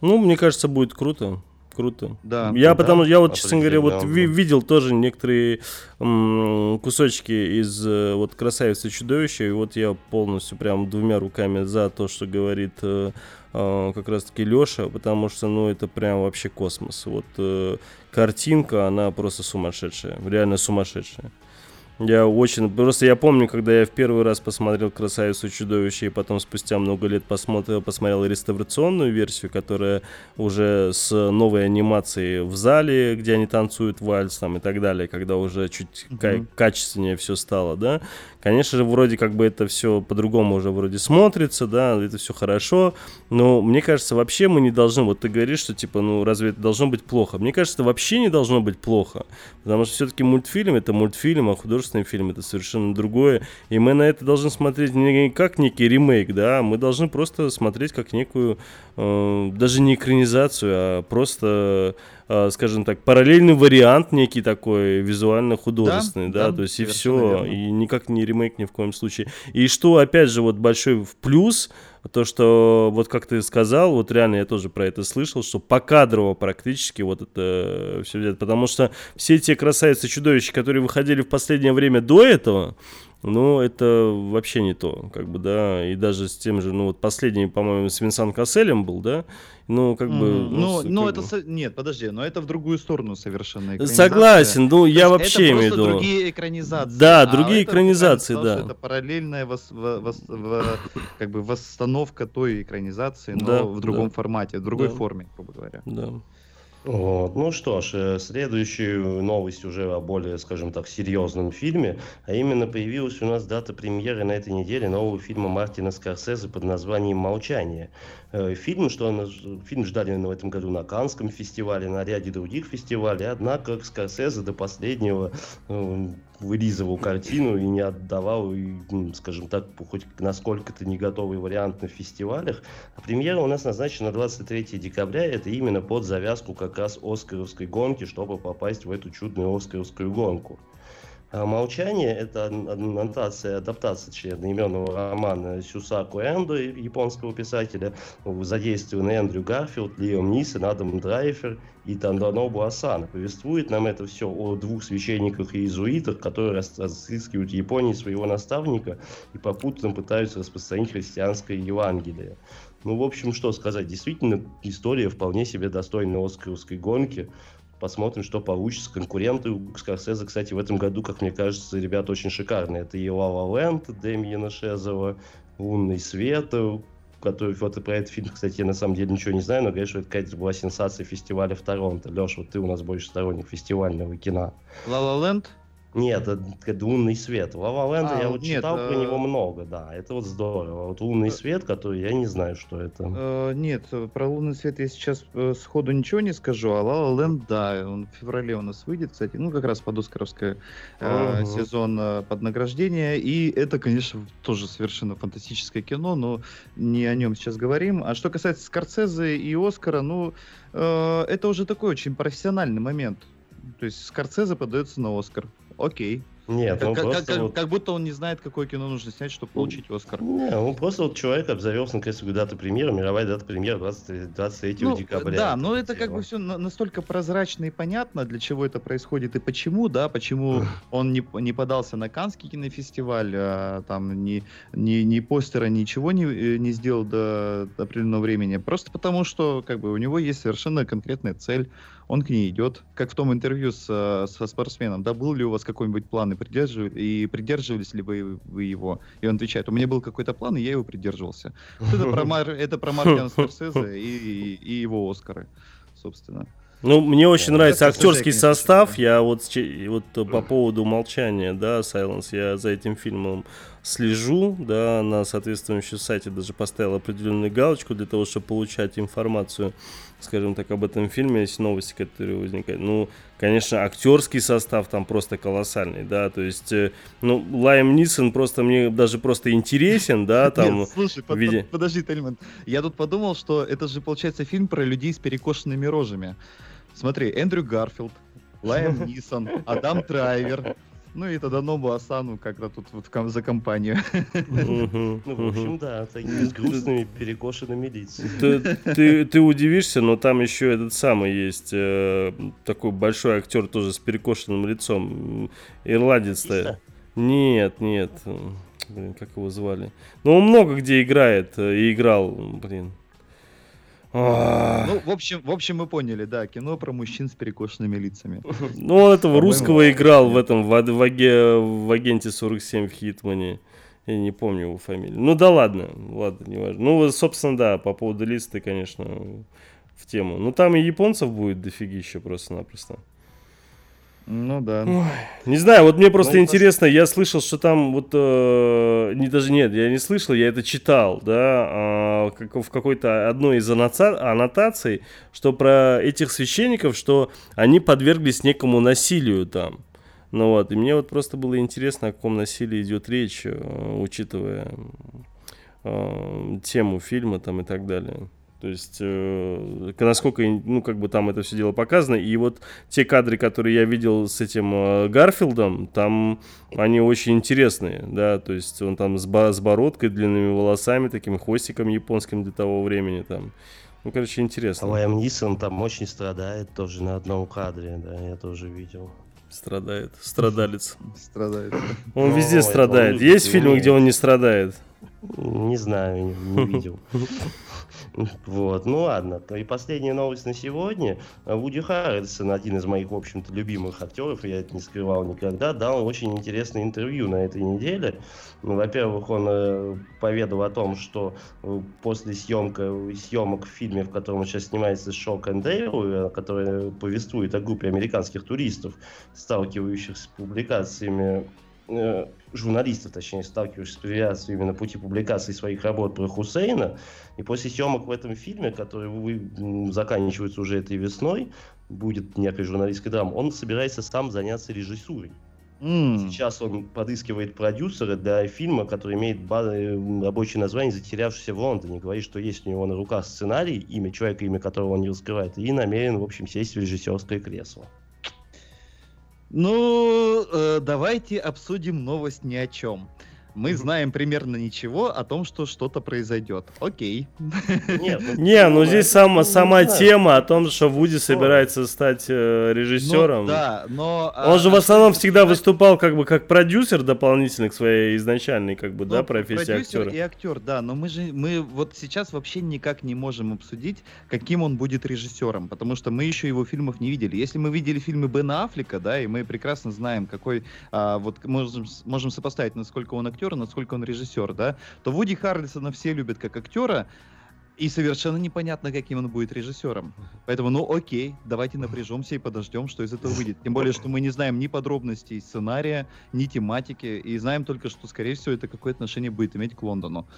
Ну, мне кажется, будет круто. Круто. Да. Я да, потому я вот, честно говоря, вот ви- видел тоже некоторые м- кусочки из э, вот красавицы чудовища, и вот я полностью прям двумя руками за то, что говорит э, э, как раз таки Леша, потому что, ну, это прям вообще космос. Вот э, картинка, она просто сумасшедшая, реально сумасшедшая. Я очень... Просто я помню, когда я в первый раз посмотрел «Красавицу чудовище», и потом спустя много лет посмотрел, посмотрел реставрационную версию, которая уже с новой анимацией в зале, где они танцуют вальс там и так далее, когда уже чуть mm-hmm. качественнее все стало, да. Конечно же, вроде как бы это все по-другому уже вроде смотрится, да, это все хорошо, но мне кажется, вообще мы не должны, вот ты говоришь, что типа, ну разве это должно быть плохо? Мне кажется, это вообще не должно быть плохо, потому что все-таки мультфильм это мультфильм, а художественный фильм это совершенно другое, и мы на это должны смотреть не как некий ремейк, да, мы должны просто смотреть как некую, э, даже не экранизацию, а просто скажем так, параллельный вариант некий такой визуально-художественный, да, да, да, то есть и все, верно. и никак не ремейк ни в коем случае. И что, опять же, вот большой в плюс, то, что, вот как ты сказал, вот реально я тоже про это слышал, что покадрово практически вот это все идет, потому что все те красавицы чудовища, которые выходили в последнее время до этого, ну, это вообще не то, как бы, да, и даже с тем же, ну, вот последний, по-моему, с Винсан Касселем был, да, ну, как бы... Mm, ну, ну это... Бы... Нет, подожди, но это в другую сторону совершенно Согласен, ну, я вообще имею в виду... другие экранизации. Да, а другие экранизации, да. это параллельная вос... Вос... Вос... как бы восстановка той экранизации, но да, в другом да. формате, в другой да. форме, грубо говоря. Да. Вот. Ну что ж, э, следующую новость уже о более, скажем так, серьезном фильме, а именно появилась у нас дата премьеры на этой неделе нового фильма Мартина Скорсезе под названием «Молчание». Э, фильм, что он, фильм ждали в этом году на Канском фестивале, на ряде других фестивалей, однако Скорсезе до последнего э, вылизывал картину и не отдавал, и, скажем так, хоть насколько-то не готовый вариант на фестивалях. А премьера у нас назначена 23 декабря, это именно под завязку как раз Оскаровской гонки, чтобы попасть в эту чудную Оскаровскую гонку. А «Молчание» — это аннотация, адаптация одноименного романа Сюсаку Эндо, японского писателя, задействованы Эндрю Гарфилд, Лиам Нисон, Адам Драйфер и Танданобу Асана. Повествует нам это все о двух священниках и иезуитах, которые разыскивают в Японии своего наставника и попутно пытаются распространить христианское Евангелие. Ну, в общем, что сказать, действительно, история вполне себе достойна Оскаровской гонки. Посмотрим, что получится. Конкуренты у Скорсезе, кстати, в этом году, как мне кажется, ребята очень шикарные. Это и Лава Ленд Дэмиена Шезова, Лунный свет, который вот про этот фильм, кстати, я на самом деле ничего не знаю, но что это какая-то была сенсация фестиваля в Торонто. Леша, вот ты у нас больше сторонник фестивального кино. Ла Ла Ленд? Нет, это «Лунный свет». Лава Ленда а, я вот нет, читал э... про него много, да, это вот здорово. Вот «Лунный э... свет», который я не знаю, что это. Э, нет, про «Лунный свет» я сейчас э, сходу ничего не скажу, а «Ла Ленд», да, он в феврале у нас выйдет, кстати, ну, как раз под «Оскаровское» э, угу. сезон э, под награждение, и это, конечно, тоже совершенно фантастическое кино, но не о нем сейчас говорим. А что касается Скорсезе и «Оскара», ну, э, это уже такой очень профессиональный момент. То есть Скорсезе подается на Оскар окей. Нет, как, он как, просто как, вот... как будто он не знает, какое кино нужно снять, чтобы получить Оскар. Не, он просто вот человек обзавелся наконец-то дату премьеры, мировая дата премьеры 20, 23 ну, декабря. Да, но это как бы все настолько прозрачно и понятно, для чего это происходит и почему, да, почему он не, не подался на Канский кинофестиваль, а, там ни, ни, ни постера, ничего не, э, не сделал до, до определенного времени. Просто потому, что как бы у него есть совершенно конкретная цель он к ней идет. Как в том интервью с, э, со спортсменом, да, был ли у вас какой-нибудь план и, придержив... и придерживались ли вы, вы его? И он отвечает, у меня был какой-то план, и я его придерживался. Это про, Мар... это про Мартина Скорсезе и, и его Оскары, собственно. Ну, мне очень да, нравится актерский состав. Я вот, вот по поводу молчания, да, Silence, я за этим фильмом слежу, да, на соответствующем сайте даже поставил определенную галочку для того, чтобы получать информацию, скажем так, об этом фильме, если новости, которые возникают. Ну, конечно, актерский состав там просто колоссальный, да, то есть, э, ну, Лайм Нисон просто мне даже просто интересен, да, там... Нет, слушай, под, виде... подожди, Тельман, я тут подумал, что это же, получается, фильм про людей с перекошенными рожами. Смотри, Эндрю Гарфилд, Лиам Нисон, Адам Драйвер, ну и Таданобу Асано как-то тут вот за компанию. Ну, в общем, да, такими с грустными, перекошенными лицами. Ты удивишься, но там еще этот самый есть э, такой большой актер тоже с перекошенным лицом. Ирландец-то. Нет, нет. Блин, как его звали? Ну, он много где играет э, и играл, блин. Ну, в общем, в общем, мы поняли, да, кино про мужчин с перекошенными лицами. Ну, он этого русского играл в этом, в, в, в агенте 47 в Хитмане. Я не помню его фамилию. Ну да ладно, ладно, не важно. Ну, собственно, да, по поводу лиц ты, конечно, в тему. Ну, там и японцев будет дофигища просто-напросто. Ну да. Ой, не знаю, вот мне просто ну, интересно, я слышал, что там вот, э, не даже нет, я не слышал, я это читал, да, э, как, в какой-то одной из аннота- аннотаций, что про этих священников, что они подверглись некому насилию там. Ну вот, и мне вот просто было интересно, о каком насилии идет речь, э, учитывая э, тему фильма там и так далее. То есть, э, насколько, ну, как бы там это все дело показано. И вот те кадры, которые я видел с этим э, Гарфилдом, там они очень интересные, да, то есть он там с, с бородкой, длинными волосами, таким хвостиком японским для того времени там. Ну, короче, интересно. А Лайм Нисон там очень страдает тоже на одном кадре, да, я тоже видел. Страдает. Страдалец. Страдает. Он везде страдает. Есть фильмы, где он не страдает? Не знаю, не видел. Вот, ну ладно. И последняя новость на сегодня. Вуди Харрельсон, один из моих, в общем-то, любимых актеров, я это не скрывал никогда, дал очень интересное интервью на этой неделе. Во-первых, он э, поведал о том, что э, после съемка, съемок в фильме, в котором он сейчас снимается «Шок and Dale», который повествует о группе американских туристов, сталкивающихся с публикациями э, журналистов, точнее, сталкиваешься с препятствиями на пути публикации своих работ про Хусейна. И после съемок в этом фильме, который вы, заканчивается уже этой весной, будет некой журналистской драмы, он собирается сам заняться режиссурой. Mm. Сейчас он подыскивает продюсера для фильма, который имеет рабочее название «Затерявшийся в Лондоне». Говорит, что есть у него на руках сценарий, имя человека, имя которого он не раскрывает, и намерен, в общем, сесть в режиссерское кресло. Ну, э, давайте обсудим новость ни о чем мы знаем примерно ничего о том, что что-то произойдет. Окей. Не, ну здесь сама, сама тема о том, что Вуди собирается стать э, режиссером. Ну, да, но... Он же в основном всегда выступал как бы как продюсер дополнительно к своей изначальной как бы, да, ну, профессии актера. и актер, да, но мы же, мы вот сейчас вообще никак не можем обсудить, каким он будет режиссером, потому что мы еще его фильмов не видели. Если мы видели фильмы Бена Аффлека, да, и мы прекрасно знаем, какой, а, вот можем, можем сопоставить, насколько он актер, актера, насколько он режиссер, да, то Вуди Харрельсона все любят как актера, и совершенно непонятно, каким он будет режиссером. Поэтому, ну окей, давайте напряжемся и подождем, что из этого выйдет. Тем более, что мы не знаем ни подробностей сценария, ни тематики, и знаем только, что, скорее всего, это какое отношение будет иметь к Лондону.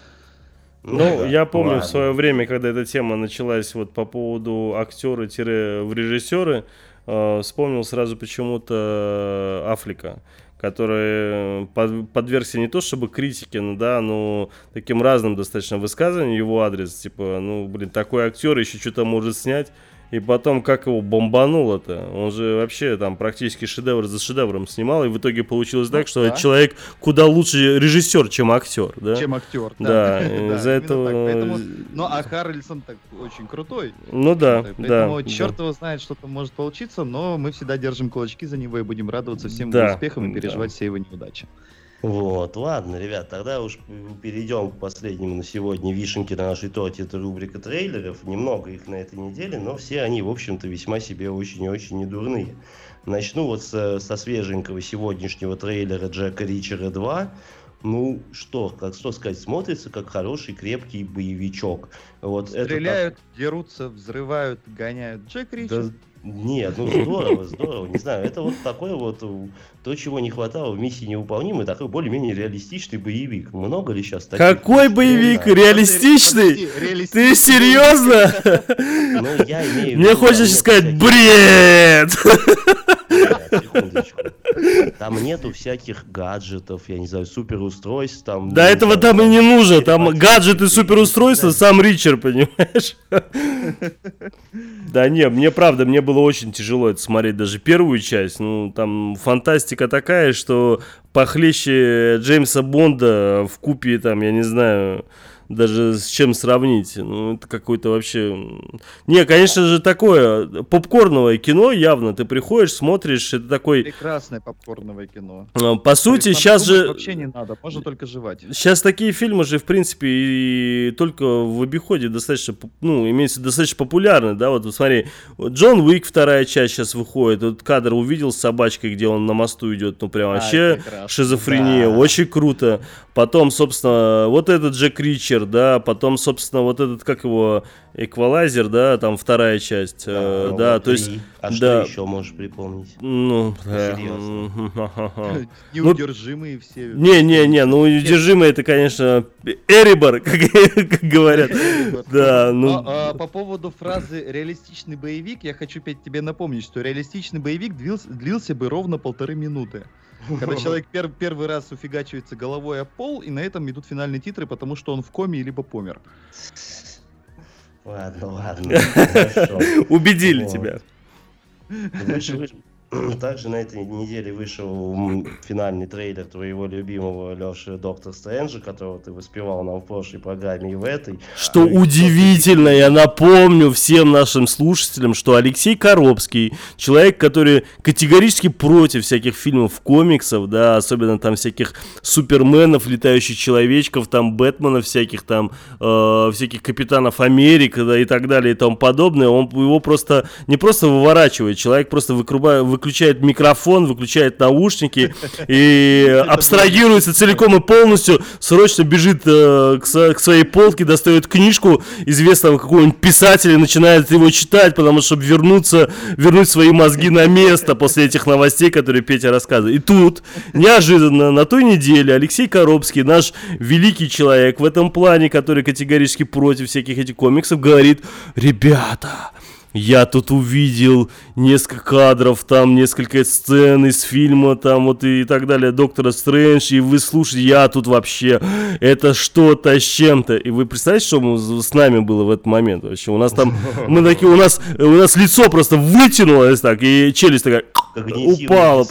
Ну, да, я помню ладно. в свое время, когда эта тема началась вот по поводу актера-в режиссеры, э, вспомнил сразу почему-то Афлика который под, подвергся не то чтобы критике, ну да, но таким разным достаточно высказываниям его адрес, типа, ну, блин, такой актер еще что-то может снять, и потом, как его бомбануло-то. Он же вообще там практически шедевр за шедевром снимал, и в итоге получилось ну, так, что да. человек куда лучше режиссер, чем актер, да? Чем актер, да. Да, из-за этого... Поэтому... Ну, а Харрельсон так очень крутой. Ну да, Поэтому да. черт да. его знает, что там может получиться, но мы всегда держим кулачки за него и будем радоваться всем успехам и переживать все его неудачи. Вот, ладно, ребят, тогда уж перейдем к последнему на сегодня вишенке на нашей торте, это рубрика трейлеров. Немного их на этой неделе, но все они, в общем-то, весьма себе очень и очень недурные. Начну вот со, со свеженького сегодняшнего трейлера Джека Ричера 2. Ну, что, как что сказать, смотрится как хороший, крепкий боевичок. Вот Стреляют, это так... дерутся, взрывают, гоняют. Джек Ричер. Да, нет, ну здорово, здорово, не знаю, это вот такое вот, то, чего не хватало в миссии невыполнимой, такой более-менее реалистичный боевик. Много ли сейчас таких? Какой боевик? Реалистичный? Ты серьезно? Ну, я имею Мне хочешь сказать, бред! Там нету всяких гаджетов, я не знаю, суперустройств там. Да этого там и не нужно, там гаджеты, суперустройства, сам Ричард, понимаешь? Да не, мне правда, мне было очень тяжело это смотреть, даже первую часть, ну там фантастика такая, что похлеще Джеймса Бонда в купе там, я не знаю, даже с чем сравнить. Ну, это какой-то вообще... Не, конечно же, такое попкорновое кино явно. Ты приходишь, смотришь, это такой... Прекрасное попкорновое кино. А, по сути, сейчас же... Вообще не надо, можно только жевать. Сейчас такие фильмы же, в принципе, и только в обиходе достаточно, ну, имеется достаточно популярны, да, вот смотри, Джон Уик вторая часть сейчас выходит, вот кадр увидел с собачкой, где он на мосту идет, ну, прям а, вообще шизофрения, да. очень круто. Потом, собственно, вот этот Джек Ричер, да, потом, собственно, вот этот, как его, Эквалайзер, да, там вторая часть, да, э, да то есть... А да. что еще можешь припомнить? Ну, э, Неудержимые все. Не-не-не, ну неудержимые это, конечно, Эрибор, как, говорят. Да, ну... А, а, по поводу фразы «реалистичный боевик», я хочу опять тебе напомнить, что реалистичный боевик длился бы ровно полторы минуты. Когда человек пер первый раз уфигачивается головой о пол, и на этом идут финальные титры, потому что он в коме либо помер. Ладно, ладно. Убедили тебя. Также на этой неделе вышел финальный трейлер твоего любимого Леши Доктор Стрэнджа, которого ты воспевал нам в прошлой программе и в этой. Что а, удивительно, я напомню всем нашим слушателям, что Алексей Коробский, человек, который категорически против всяких фильмов, комиксов, да, особенно там всяких суперменов, летающих человечков, там Бэтменов всяких, там э, всяких Капитанов Америка, да, и так далее и тому подобное, он его просто, не просто выворачивает, человек просто выкрубает, выключает микрофон, выключает наушники и абстрагируется целиком и полностью, срочно бежит э, к, к своей полке, достает книжку известного какого-нибудь писателя, начинает его читать, потому что чтобы вернуться, вернуть свои мозги на место после этих новостей, которые Петя рассказывает. И тут, неожиданно, на той неделе Алексей Коробский, наш великий человек в этом плане, который категорически против всяких этих комиксов, говорит, ребята, я тут увидел несколько кадров, там несколько сцен из фильма, там вот и так далее, Доктора Стрэндж, и вы слушаете, я тут вообще, это что-то с чем-то. И вы представляете, что с нами было в этот момент вообще? У нас там, мы такие, у нас, у нас лицо просто вытянулось так, и челюсть такая упала.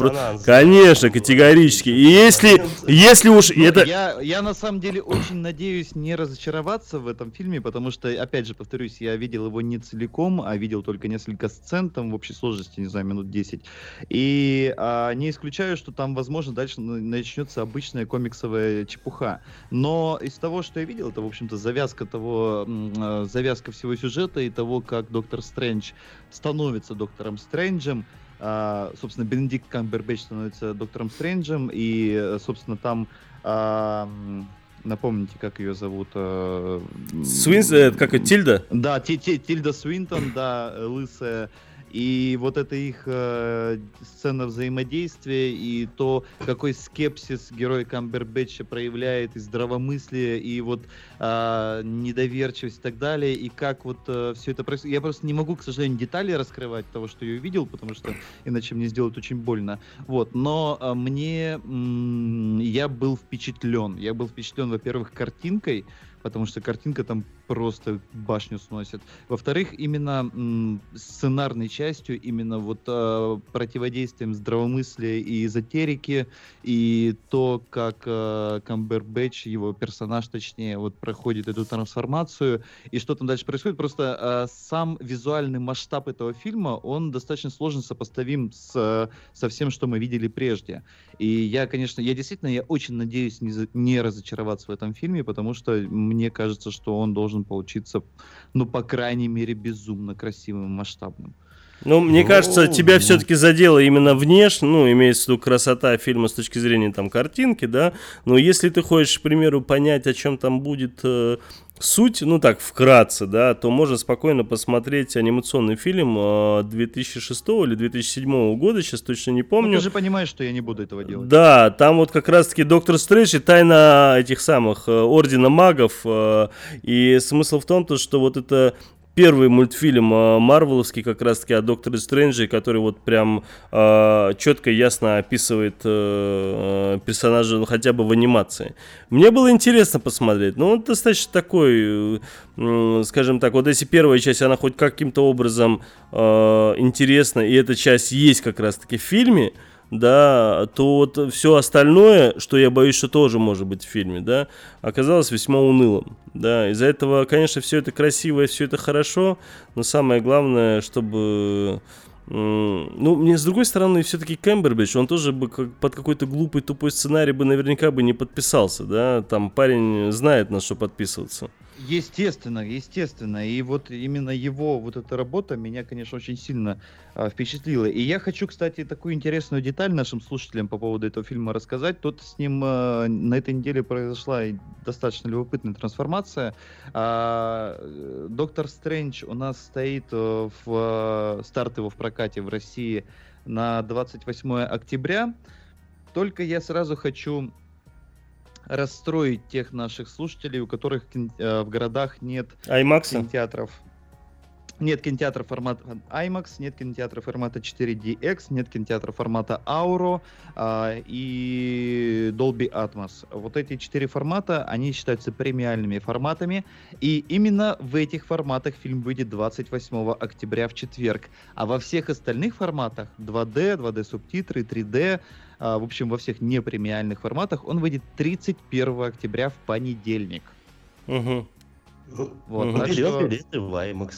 Конечно, категорически. И если, если уж ну, это... Я, я на самом деле очень надеюсь не разочароваться в этом фильме, потому что, опять же, повторюсь, я видел его не целиком, а видел только несколько сцен, там в общей сложности, не знаю, минут 10. И а, не исключаю, что там, возможно, дальше начнется обычная комиксовая чепуха. Но из того, что я видел, это, в общем-то, завязка того, а, завязка всего сюжета и того, как Доктор Стрэндж становится Доктором Стрэнджем, Uh, собственно, Бенедикт Камбербэтч становится доктором Стрэнджем, и, собственно, там uh, Напомните, как ее зовут? Э, Свинс, э, как это, Тильда? Да, Тильда Свинтон, да, лысая и вот эта их э, сцена взаимодействия и то, какой скепсис герой Камбербэтча проявляет, и здравомыслие, и вот э, недоверчивость и так далее, и как вот э, все это происходит. Я просто не могу, к сожалению, детали раскрывать того, что я увидел, потому что иначе мне сделают очень больно. Вот, но э, мне... М- я был впечатлен. Я был впечатлен, во-первых, картинкой, потому что картинка там просто башню сносит. Во-вторых, именно м, сценарной частью, именно вот э, противодействием здравомыслия и эзотерики, и то, как э, Камбербэтч, его персонаж, точнее, вот проходит эту трансформацию, и что там дальше происходит, просто э, сам визуальный масштаб этого фильма, он достаточно сложно сопоставим с, со всем, что мы видели прежде. И я, конечно, я действительно, я очень надеюсь не, не разочароваться в этом фильме, потому что мне кажется, что он должен получиться, ну, по крайней мере, безумно красивым масштабным. Ну, мне кажется, тебя все-таки задело именно внешне, ну, имеется в виду красота фильма с точки зрения там картинки, да, но если ты хочешь, к примеру, понять, о чем там будет э, суть, ну так, вкратце, да, то можно спокойно посмотреть анимационный фильм 2006 э, или 2007 года, сейчас точно не помню. Ну, ты же понимаешь, что я не буду этого делать. Да, там вот как раз-таки Доктор Стрэндж и тайна этих самых э, Ордена Магов, э, и смысл в том, то, что вот это первый мультфильм э, Марвеловский как раз-таки о Докторе Стрэнджи, который вот прям э, четко и ясно описывает э, персонажа ну, хотя бы в анимации. Мне было интересно посмотреть, но он достаточно такой, э, скажем так, вот если первая часть, она хоть каким-то образом э, интересна, и эта часть есть как раз-таки в фильме, да, то вот все остальное, что я боюсь, что тоже может быть в фильме, да, оказалось весьма унылым, да, из-за этого, конечно, все это красиво и все это хорошо, но самое главное, чтобы ну, мне с другой стороны, все-таки Кэмбербич, он тоже бы как, под какой-то глупый тупой сценарий бы наверняка бы не подписался, да, там парень знает на что подписываться. Естественно, естественно. И вот именно его вот эта работа меня, конечно, очень сильно а, впечатлила. И я хочу, кстати, такую интересную деталь нашим слушателям по поводу этого фильма рассказать. Тут с ним а, на этой неделе произошла достаточно любопытная трансформация. А, Доктор Стрэндж у нас стоит э, в а, старт его в прокате в России на 28 октября. Только я сразу хочу расстроить тех наших слушателей, у которых э, в городах нет IMAX? кинотеатров. Нет кинотеатра формата IMAX, нет кинотеатра формата 4DX, нет кинотеатра формата Auro э, и Dolby Atmos. Вот эти четыре формата, они считаются премиальными форматами, и именно в этих форматах фильм выйдет 28 октября в четверг. А во всех остальных форматах 2D, 2D субтитры, 3D, а, в общем, во всех непремиальных форматах, он выйдет 31 октября в понедельник. Угу. Вот, угу. так что... билеты в IMAX.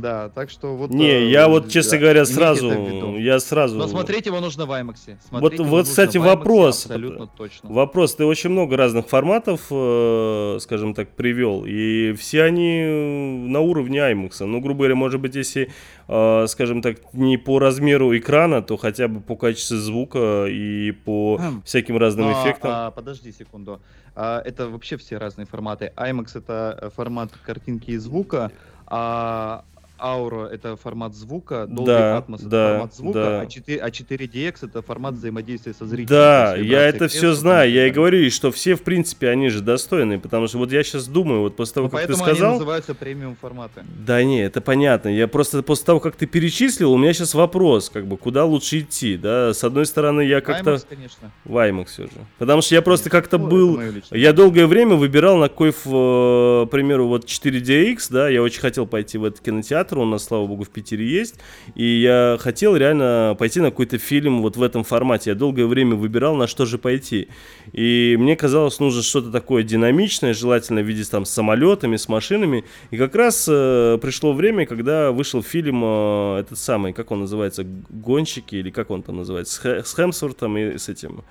Да, так что вот... Не, э, я вот, честно да, говоря, сразу... Я сразу... Но смотреть его нужно в IMAX. Вот, вот кстати, вопрос. Абсолютно точно. Вопрос. Ты очень много разных форматов, э, скажем так, привел, и все они на уровне IMAX. Ну, грубо говоря, может быть, если, э, скажем так, не по размеру экрана, то хотя бы по качеству звука и по хм. всяким разным а, эффектам. А, подожди секунду. А, это вообще все разные форматы. IMAX это формат картинки и звука, а Auro это формат звука, Dolby да, Atmos это да, формат звука, да. а, 4, а 4DX это формат взаимодействия со зрителем. Да, я это все знаю, я и говорю, что все, в принципе, они же достойны, потому что вот я сейчас думаю, вот после того, ну, как ты сказал... они называются премиум форматы. Да не, это понятно, я просто после того, как ты перечислил, у меня сейчас вопрос, как бы, куда лучше идти, да, с одной стороны, я как-то... IMAX, конечно. В IMAX все же. Потому что я просто как-то ну, был... Я долгое время выбирал, на какой, к примеру, вот 4DX, да, я очень хотел пойти в этот кинотеатр, у нас, слава богу, в Питере есть. И я хотел реально пойти на какой-то фильм вот в этом формате. Я долгое время выбирал, на что же пойти. И мне казалось, нужно что-то такое динамичное, желательно в виде там с самолетами, с машинами. И как раз э, пришло время, когда вышел фильм э, этот самый, как он называется, «Гонщики» или как он там называется, с, с Хемсвортом и с этим...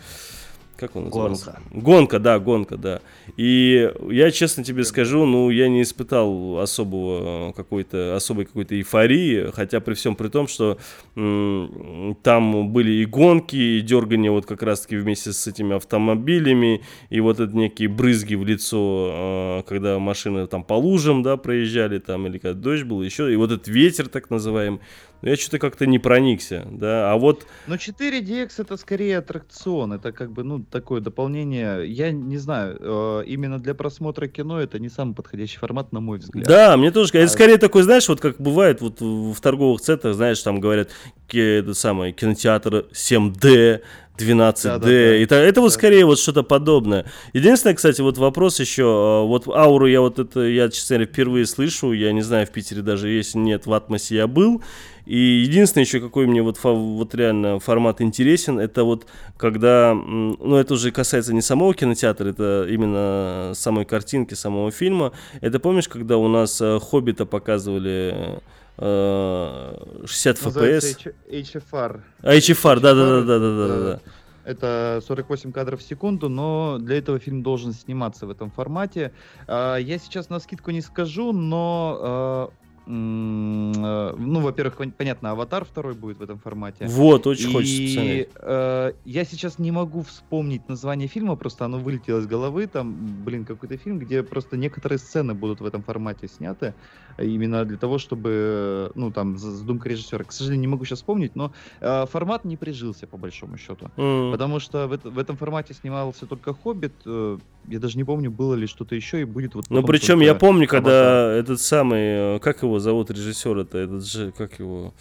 Как он называется? Гонка. Гонка, да, гонка, да. И я честно тебе скажу, ну, я не испытал особого какой-то, особой какой-то эйфории, хотя при всем при том, что м- там были и гонки, и дергания вот как раз-таки вместе с этими автомобилями, и вот это некие брызги в лицо, э, когда машины там по лужам, да, проезжали там, или когда дождь был, еще, и вот этот ветер так называемый но я что-то как-то не проникся, да, а вот... Но 4DX это скорее аттракцион, это как бы, ну, такое дополнение, я не знаю, э, именно для просмотра кино это не самый подходящий формат, на мой взгляд. Да, мне тоже, это а... скорее такой, знаешь, вот как бывает вот в торговых центрах, знаешь, там говорят, это самое, кинотеатр 7D, 12D. Да, да, да. Это, это вот скорее вот что-то подобное. Единственное, кстати, вот вопрос еще. А, вот ауру я вот это, я, честно говоря, впервые слышу. Я не знаю, в Питере даже если нет, в Атмосе я был. И единственное еще, какой мне вот, вот реально формат интересен, это вот когда, ну это уже касается не самого кинотеатра, это именно самой картинки, самого фильма. Это помнишь, когда у нас э, Хоббита показывали 60 FPS. HFR. HFR, да-да-да-да-да-да. Это 48 кадров в секунду, но для этого фильм должен сниматься в этом формате. А, я сейчас на скидку не скажу, но Э, ну, во-первых, понятно, аватар второй будет в этом формате. Вот, очень и, хочется посмотреть. Э, я сейчас не могу вспомнить название фильма, просто оно вылетело из головы. Там, блин, какой-то фильм, где просто некоторые сцены будут в этом формате сняты. Именно для того, чтобы, ну, там, задумка режиссера. К сожалению, не могу сейчас вспомнить, но э, формат не прижился, по большому счету. Mm. Потому что в, в этом формате снимался только «Хоббит». Э, я даже не помню, было ли что-то еще, и будет вот... Ну, причем я помню, когда этот самый, э, как его зовут режиссер, это этот же, как его...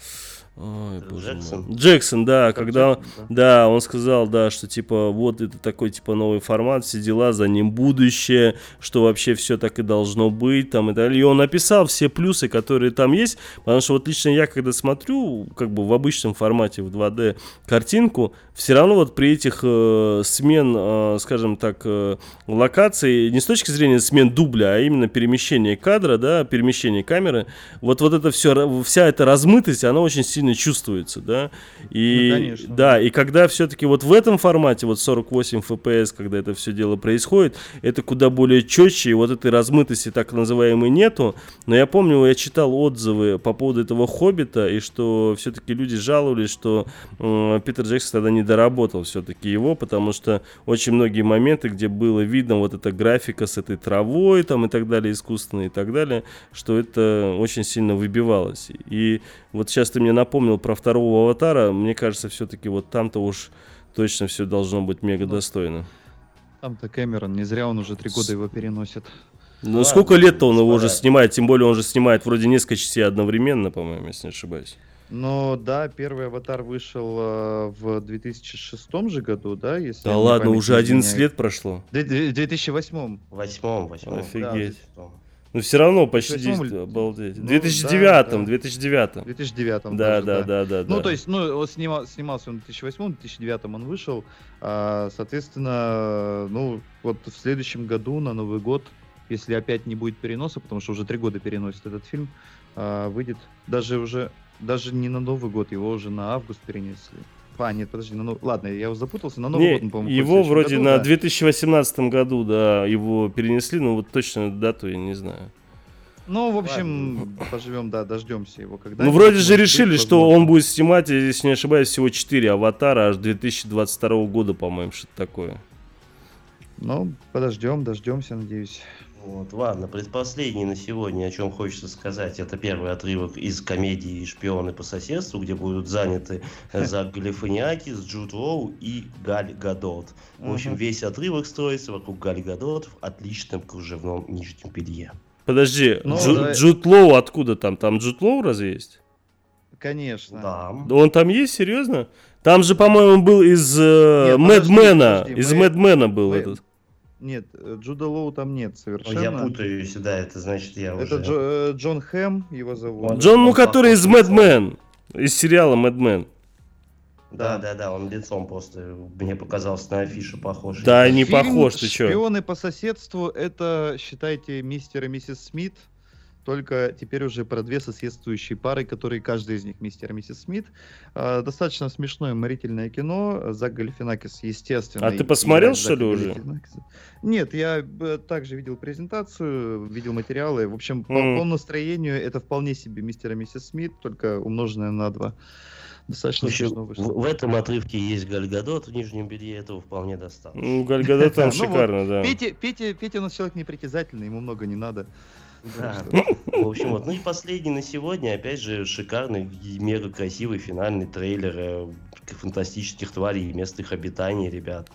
Ой, боже Джексон. Мой. Джексон, да, как когда Джексон, да. да, он сказал, да, что типа вот это такой типа новый формат, все дела, за ним будущее, что вообще все так и должно быть, там и далее. И он написал все плюсы, которые там есть, потому что вот лично я, когда смотрю, как бы в обычном формате в 2D картинку, все равно вот при этих э, смен, э, скажем так, э, локаций, не с точки зрения смен дубля, а именно перемещения кадра, да, перемещения камеры, вот вот это все, вся эта размытость, она очень сильно сильно чувствуется, да. И, ну, конечно. Да, и когда все-таки вот в этом формате, вот 48 FPS, когда это все дело происходит, это куда более четче, и вот этой размытости так называемой нету. Но я помню, я читал отзывы по поводу этого «Хоббита», и что все-таки люди жаловались, что э, Питер Джексон тогда не доработал все-таки его, потому что очень многие моменты, где было видно вот эта графика с этой травой там и так далее, искусственной и так далее, что это очень сильно выбивалось. И вот сейчас ты мне напомнил про второго аватара. Мне кажется, все-таки вот там-то уж точно все должно быть мега достойно. Там-то Кэмерон, не зря он уже три года его переносит. Ну, Ладно, сколько лет-то он его уже снимает? Тем более он же снимает вроде несколько частей одновременно, по-моему, если не ошибаюсь. Ну да, первый аватар вышел э, в 2006 же году, да? Если да ладно, уже 11 лет прошло. В 2008. Восьмом, восьмом. Офигеть. Да, но все равно почти 2008, обалдеть. В 2009, ну, да, 2009. 2009. Да, да, да, да, да. Ну, да. то есть, ну, он снимал, снимался он в 2008, в 2009 он вышел. А, соответственно, ну, вот в следующем году, на Новый год, если опять не будет переноса, потому что уже три года переносит этот фильм, а, выйдет даже уже, даже не на Новый год, его уже на август перенесли. А, нет, подожди, ну, ладно, я запутался, на Новый не, год, по-моему. Его вроде году, на да. 2018 году, да, его перенесли, но вот точно дату я не знаю. Ну, в общем, Ладно. поживем, да, дождемся его когда Ну, вроде же решили, быть, что он будет снимать, если не ошибаюсь, всего 4 аватара аж 2022 года, по-моему, что-то такое. Ну, подождем, дождемся, надеюсь. Вот, ладно, предпоследний на сегодня, о чем хочется сказать, это первый отрывок из комедии «Шпионы по соседству», где будут заняты Зак Галифаниакис, Джуд Лоу и Галь Гадот. В общем, весь отрывок строится вокруг Галь Гадот в отличном кружевном нижнем белье. Подожди, ну, Джу, да... Джуд Лоу откуда там? Там Джуд Лоу разве есть? Конечно. Да. Он там есть, серьезно? Там же, по-моему, был из э, Мэдмена. Из Мэдмена был мы... этот. Нет, э, Джуда Лоу там нет совершенно. Я путаю сюда, это значит я это уже... Джо, э, Джон Хэм его зовут. Джон, ну который из Мэдмен, из сериала Мэдмен. Да, да, да, он лицом просто мне показался на афише похож. Да, не Фильм похож, ты что? Шпионы по соседству это, считайте, мистер и миссис Смит только теперь уже про две соседствующие пары, которые каждый из них мистер и миссис Смит. Э, достаточно смешное уморительное кино. Зак Галифинакис, естественно. А ты посмотрел, что ли, уже? Нет, я э, также видел презентацию, видел материалы. В общем, mm. по, по настроению это вполне себе мистер и миссис Смит, только умноженное на два. Достаточно Слушай, в, в этом отрывке есть Гальгадот, в нижнем белье этого вполне достаточно. Ну, Гальгадот там ну шикарно, да. Петя у нас человек непритязательный, ему много не надо. Да. В общем, вот. Ну и последний на сегодня, опять же, шикарный мега красивый финальный трейлер э, фантастических тварей и мест их обитания, ребят.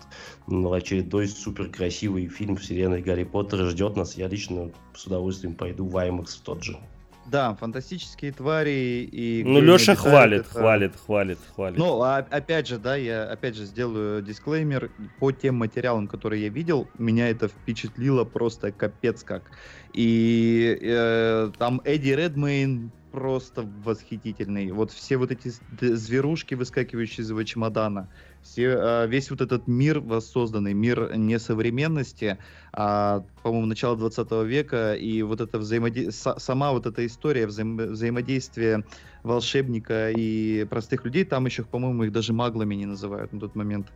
Ну, очередной супер красивый фильм вселенной Гарри Поттера ждет нас. Я лично с удовольствием пойду в IMAX в тот же. Да, фантастические твари и... Ну, Леша хвалит, это... хвалит, хвалит, хвалит. Ну, а, опять же, да, я опять же сделаю дисклеймер. По тем материалам, которые я видел, меня это впечатлило просто капец как. И э, там Эдди Редмейн просто восхитительный. Вот все вот эти зверушки, выскакивающие из его чемодана, все, а, весь вот этот мир воссозданный, мир не современности, а, по-моему, начала 20 века, и вот это взаимоди... сама вот эта история взаим... взаимодействия волшебника и простых людей, там еще, по-моему, их даже маглами не называют на тот момент,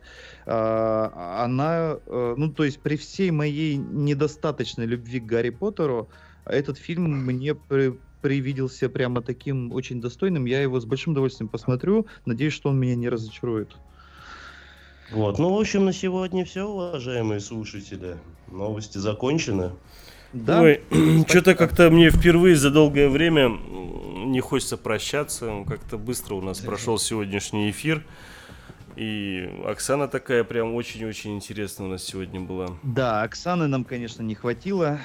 а, она, э, ну, то есть при всей моей недостаточной любви к Гарри Поттеру, этот фильм мне при, привиделся прямо таким очень достойным. Я его с большим удовольствием посмотрю. Надеюсь, что он меня не разочарует. Вот, ну, в общем, на сегодня все, уважаемые слушатели. Новости закончены. Да. Ой, что-то как-то мне впервые за долгое время не хочется прощаться. Как-то быстро у нас прошел сегодняшний эфир. И Оксана такая прям очень-очень интересная у нас сегодня была. Да, Оксаны нам, конечно, не хватило.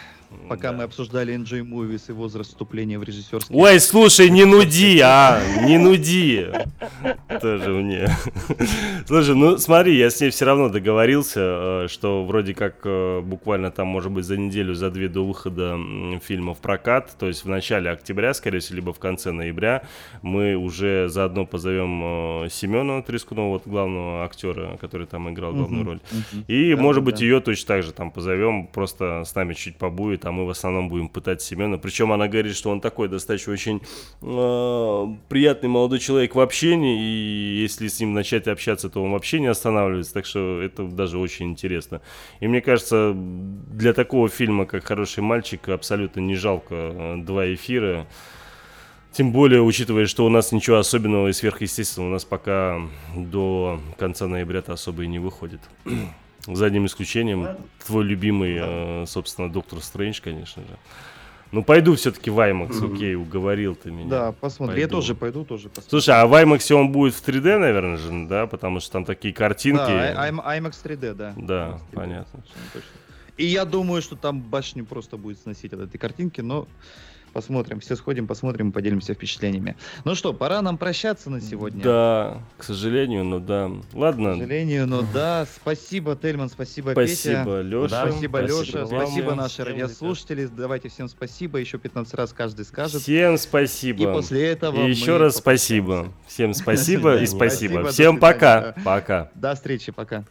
Пока да. мы обсуждали Enjoy Movies и возраст вступления в режиссерский... Ой, слушай, не нуди, а, не нуди. Тоже мне. Слушай, ну смотри, я с ней все равно договорился, э, что вроде как э, буквально там, может быть, за неделю, за две до выхода фильма в прокат, то есть в начале октября, скорее всего, либо в конце ноября, мы уже заодно позовем э, Семена Трескунова, вот главного актера, который там играл главную роль. И, может быть, ее точно так же там позовем, просто с нами чуть побудет а мы в основном будем пытать Семена. Причем она говорит, что он такой достаточно очень э, приятный молодой человек в общении, и если с ним начать общаться, то он вообще не останавливается, так что это даже очень интересно. И мне кажется, для такого фильма, как «Хороший мальчик», абсолютно не жалко э, два эфира. Тем более, учитывая, что у нас ничего особенного и сверхъестественного у нас пока до конца ноября-то особо и не выходит. За одним исключением, твой любимый, э, собственно, Доктор Стрэндж, конечно же. Ну, пойду все-таки в IMAX, mm-hmm. окей, уговорил ты меня. Да, посмотри, пойду. я тоже пойду, тоже посмотрю. Слушай, а в IMAX он будет в 3D, наверное же, да? Потому что там такие картинки. Да, IMAX 3D, да. Да, IMAX 3D, понятно. И я думаю, что там башню просто будет сносить от этой картинки, но Посмотрим, все сходим, посмотрим, поделимся впечатлениями. Ну что, пора нам прощаться на сегодня. Да, к сожалению, но да. Ладно. К сожалению, но да. Спасибо, Тельман, спасибо, спасибо, Петя. Леша. Да, спасибо, Леша. Спасибо, спасибо наши радиослушатели. Давайте всем спасибо. Еще 15 раз каждый скажет. Всем спасибо. И после этого И еще раз спасибо. Всем спасибо и спасибо. Всем пока. Пока. До встречи, пока.